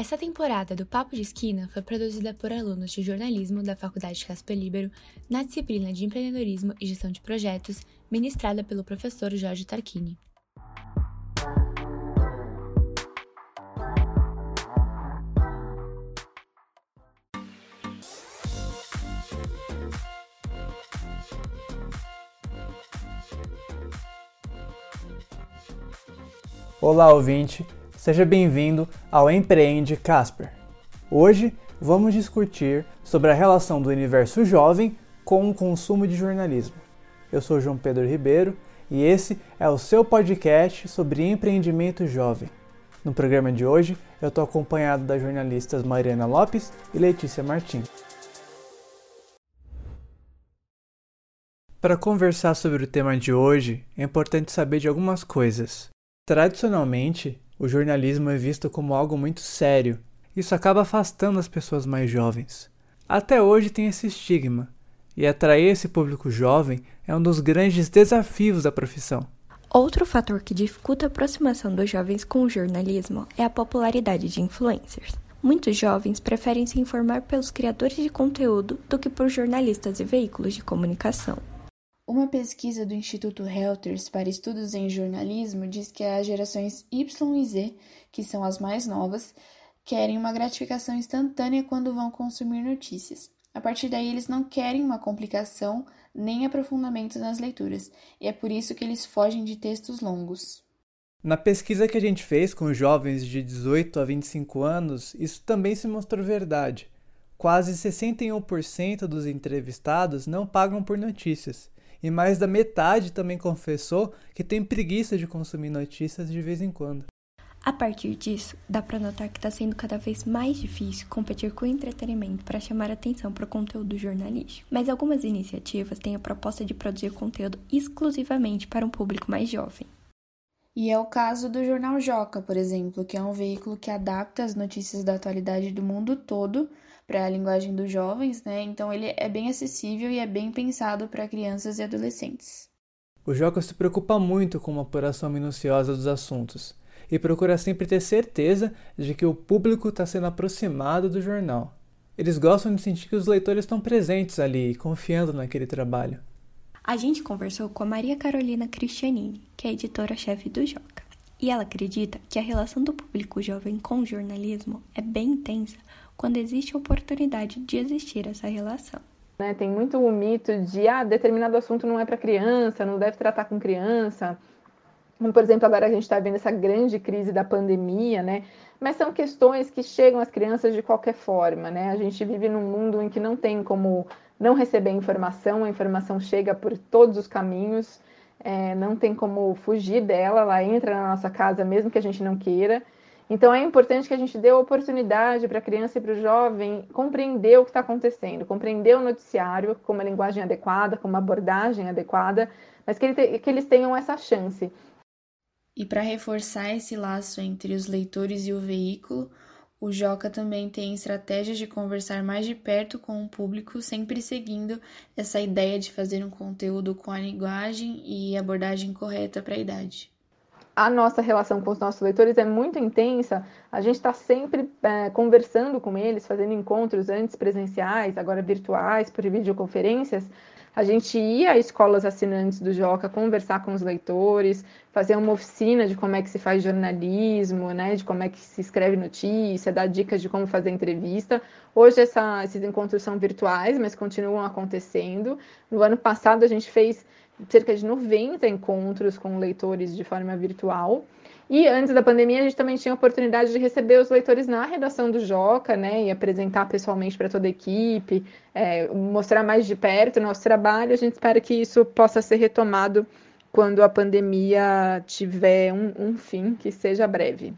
Essa temporada do Papo de Esquina foi produzida por alunos de jornalismo da Faculdade Casper Libero na disciplina de empreendedorismo e gestão de projetos, ministrada pelo professor Jorge Tarquini. Olá, ouvinte! Seja bem-vindo ao Empreende Casper. Hoje vamos discutir sobre a relação do universo jovem com o consumo de jornalismo. Eu sou João Pedro Ribeiro e esse é o seu podcast sobre empreendimento jovem. No programa de hoje, eu estou acompanhado das jornalistas Mariana Lopes e Letícia Martins. Para conversar sobre o tema de hoje, é importante saber de algumas coisas. Tradicionalmente, o jornalismo é visto como algo muito sério. Isso acaba afastando as pessoas mais jovens. Até hoje tem esse estigma, e atrair esse público jovem é um dos grandes desafios da profissão. Outro fator que dificulta a aproximação dos jovens com o jornalismo é a popularidade de influencers. Muitos jovens preferem se informar pelos criadores de conteúdo do que por jornalistas e veículos de comunicação. Uma pesquisa do Instituto Reuters para estudos em jornalismo diz que as gerações Y e Z, que são as mais novas, querem uma gratificação instantânea quando vão consumir notícias. A partir daí, eles não querem uma complicação nem aprofundamento nas leituras, e é por isso que eles fogem de textos longos. Na pesquisa que a gente fez com jovens de 18 a 25 anos, isso também se mostrou verdade. Quase 61% dos entrevistados não pagam por notícias e mais da metade também confessou que tem preguiça de consumir notícias de vez em quando. A partir disso, dá para notar que está sendo cada vez mais difícil competir com o entretenimento para chamar atenção para o conteúdo jornalístico. Mas algumas iniciativas têm a proposta de produzir conteúdo exclusivamente para um público mais jovem. E é o caso do Jornal Joca, por exemplo, que é um veículo que adapta as notícias da atualidade do mundo todo para a linguagem dos jovens, né? Então ele é bem acessível e é bem pensado para crianças e adolescentes. O Joca se preocupa muito com uma apuração minuciosa dos assuntos e procura sempre ter certeza de que o público está sendo aproximado do jornal. Eles gostam de sentir que os leitores estão presentes ali, confiando naquele trabalho. A gente conversou com a Maria Carolina Cristianini, que é editora-chefe do Joca. E ela acredita que a relação do público jovem com o jornalismo é bem intensa quando existe a oportunidade de existir essa relação. Né, tem muito o mito de ah, determinado assunto não é para criança, não deve tratar com criança. Como, por exemplo, agora a gente está vendo essa grande crise da pandemia, né? Mas são questões que chegam às crianças de qualquer forma, né? A gente vive num mundo em que não tem como não receber informação, a informação chega por todos os caminhos, é, não tem como fugir dela, ela entra na nossa casa mesmo que a gente não queira. Então é importante que a gente dê oportunidade para a criança e para o jovem compreender o que está acontecendo, compreender o noticiário com uma linguagem adequada, com uma abordagem adequada, mas que, ele que eles tenham essa chance. E para reforçar esse laço entre os leitores e o veículo, o Joca também tem estratégias de conversar mais de perto com o público, sempre seguindo essa ideia de fazer um conteúdo com a linguagem e abordagem correta para a idade a nossa relação com os nossos leitores é muito intensa. A gente está sempre é, conversando com eles, fazendo encontros antes presenciais, agora virtuais, por videoconferências. A gente ia a escolas assinantes do Joca conversar com os leitores, fazer uma oficina de como é que se faz jornalismo, né, de como é que se escreve notícia, dar dicas de como fazer entrevista. Hoje essa, esses encontros são virtuais, mas continuam acontecendo. No ano passado a gente fez cerca de 90 encontros com leitores de forma virtual. E antes da pandemia, a gente também tinha a oportunidade de receber os leitores na redação do Joca, né, e apresentar pessoalmente para toda a equipe, é, mostrar mais de perto o nosso trabalho. A gente espera que isso possa ser retomado quando a pandemia tiver um, um fim, que seja breve.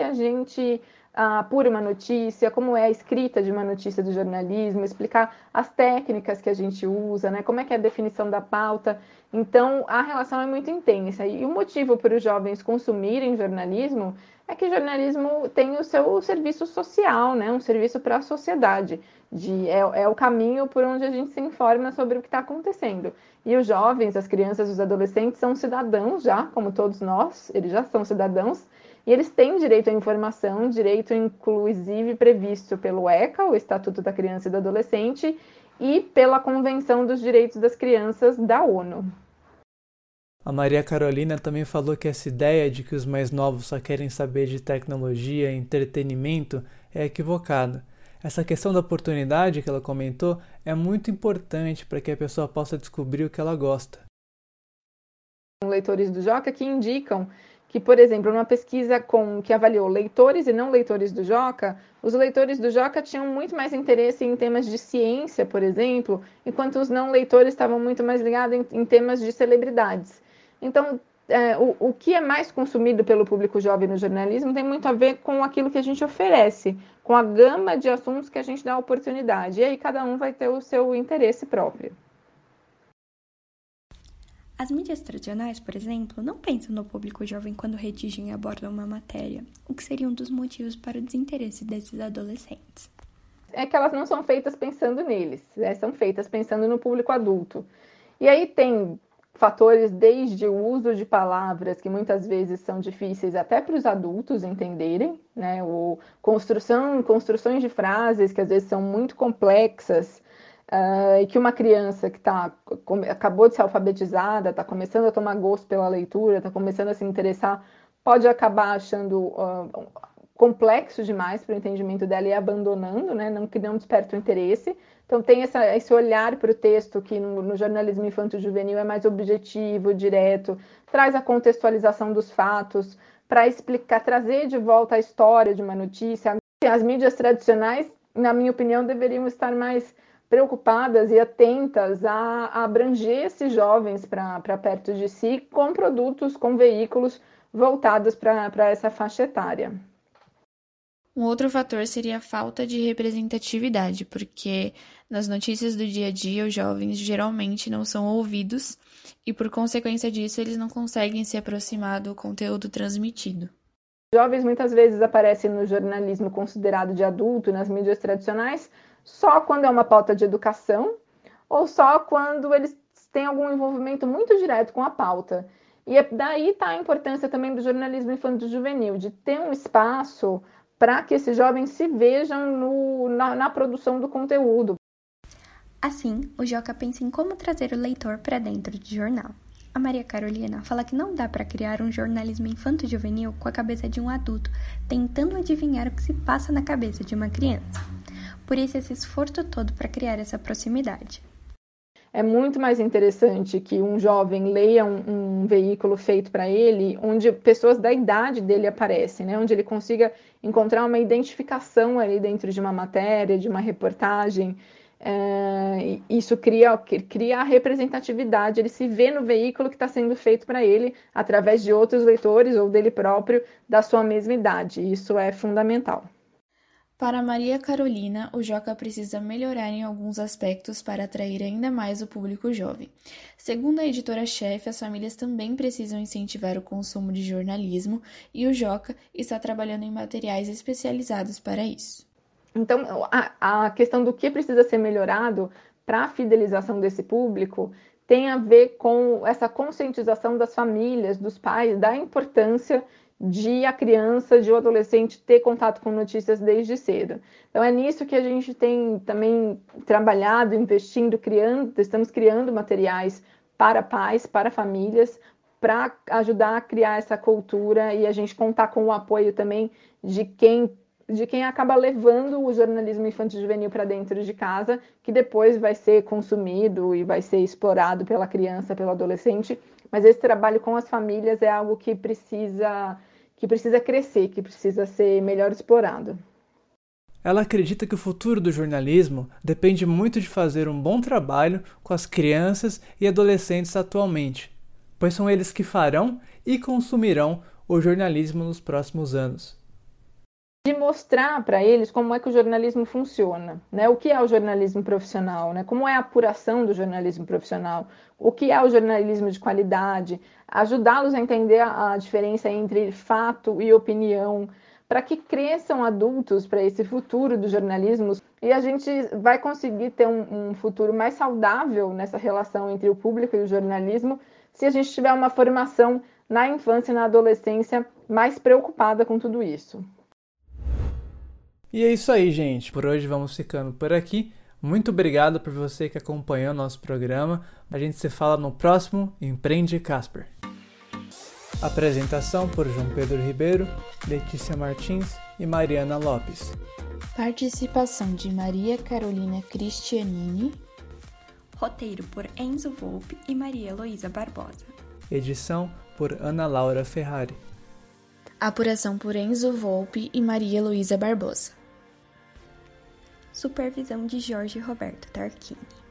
A gente apura uma notícia, como é a escrita de uma notícia do jornalismo, explicar as técnicas que a gente usa, né? Como é que é a definição da pauta. Então, a relação é muito intensa. E o motivo para os jovens consumirem jornalismo é que jornalismo tem o seu serviço social, né? Um serviço para a sociedade. De, é, é o caminho por onde a gente se informa sobre o que está acontecendo. E os jovens, as crianças, os adolescentes são cidadãos já, como todos nós, eles já são cidadãos, E eles têm direito à informação, direito inclusive previsto pelo ECA, o Estatuto da Criança e do Adolescente, e pela Convenção dos Direitos das Crianças da ONU. A Maria Carolina também falou que essa ideia de que os mais novos só querem saber de tecnologia e entretenimento é equivocada. Essa questão da oportunidade que ela comentou é muito importante para que a pessoa possa descobrir o que ela gosta. Leitores do Joca que indicam que, por exemplo, numa pesquisa com, que avaliou leitores e não leitores do Joca, os leitores do Joca tinham muito mais interesse em temas de ciência, por exemplo, enquanto os não leitores estavam muito mais ligados em, em temas de celebridades. Então, é, o, o que é mais consumido pelo público jovem no jornalismo tem muito a ver com aquilo que a gente oferece, com a gama de assuntos que a gente dá oportunidade. E aí cada um vai ter o seu interesse próprio. As mídias tradicionais, por exemplo, não pensam no público jovem quando redigem e abordam uma matéria, o que seria um dos motivos para o desinteresse desses adolescentes. É que elas não são feitas pensando neles, né? são feitas pensando no público adulto. E aí tem fatores desde o uso de palavras que muitas vezes são difíceis até para os adultos entenderem, né? O construção, construções de frases que às vezes são muito complexas uh, e que uma criança que tá, acabou de ser alfabetizada, está começando a tomar gosto pela leitura, está começando a se interessar, pode acabar achando uh, complexo demais para o entendimento dela e abandonando, né? Não que não desperta o interesse. Então, tem essa, esse olhar para o texto que no, no jornalismo infanto-juvenil é mais objetivo, direto, traz a contextualização dos fatos, para explicar, trazer de volta a história de uma notícia. As mídias tradicionais, na minha opinião, deveriam estar mais preocupadas e atentas a, a abranger esses jovens para perto de si com produtos, com veículos voltados para essa faixa etária. Um outro fator seria a falta de representatividade, porque nas notícias do dia a dia os jovens geralmente não são ouvidos e, por consequência disso, eles não conseguem se aproximar do conteúdo transmitido. Jovens muitas vezes aparecem no jornalismo considerado de adulto, nas mídias tradicionais, só quando é uma pauta de educação ou só quando eles têm algum envolvimento muito direto com a pauta. E é daí está a importância também do jornalismo infanto-juvenil, de ter um espaço para que esses jovens se vejam no, na, na produção do conteúdo. Assim, o Joca pensa em como trazer o leitor para dentro do jornal. A Maria Carolina fala que não dá para criar um jornalismo infanto-juvenil com a cabeça de um adulto, tentando adivinhar o que se passa na cabeça de uma criança. Por isso, esse esforço todo para criar essa proximidade é muito mais interessante que um jovem leia um, um veículo feito para ele, onde pessoas da idade dele aparecem, né? onde ele consiga encontrar uma identificação ali dentro de uma matéria, de uma reportagem. É, isso cria, cria a representatividade, ele se vê no veículo que está sendo feito para ele, através de outros leitores ou dele próprio da sua mesma idade. Isso é fundamental. Para Maria Carolina, o Joca precisa melhorar em alguns aspectos para atrair ainda mais o público jovem. Segundo a editora-chefe, as famílias também precisam incentivar o consumo de jornalismo e o Joca está trabalhando em materiais especializados para isso. Então, a, a questão do que precisa ser melhorado para a fidelização desse público tem a ver com essa conscientização das famílias, dos pais, da importância de a criança, de o adolescente ter contato com notícias desde cedo. Então é nisso que a gente tem também trabalhado, investindo, criando, estamos criando materiais para pais, para famílias, para ajudar a criar essa cultura e a gente contar com o apoio também de quem de quem acaba levando o jornalismo infantil juvenil para dentro de casa, que depois vai ser consumido e vai ser explorado pela criança, pelo adolescente. Mas esse trabalho com as famílias é algo que precisa que precisa crescer, que precisa ser melhor explorado. Ela acredita que o futuro do jornalismo depende muito de fazer um bom trabalho com as crianças e adolescentes atualmente, pois são eles que farão e consumirão o jornalismo nos próximos anos de mostrar para eles como é que o jornalismo funciona, né? O que é o jornalismo profissional, né? Como é a apuração do jornalismo profissional, o que é o jornalismo de qualidade, ajudá-los a entender a, diferença entre fato e opinião, para que cresçam adultos para esse futuro do jornalismo e a gente vai conseguir ter um, um futuro mais saudável nessa relação entre o público e o jornalismo se a gente tiver uma formação na infância e na adolescência mais preocupada com tudo isso. E é isso aí, gente. Por hoje vamos ficando por aqui. Muito obrigado por você que acompanhou nosso programa. A gente se fala no próximo Empreende Casper. Apresentação por João Pedro Ribeiro, Letícia Martins e Mariana Lopes. Participação de Maria Carolina Cristianini. Roteiro por Enzo Volpe e Maria Heloísa Barbosa. Edição por Ana Laura Ferrari. Apuração por Enzo Volpe e Maria Heloísa Barbosa. Supervisão de Jorge Roberto Tarquini.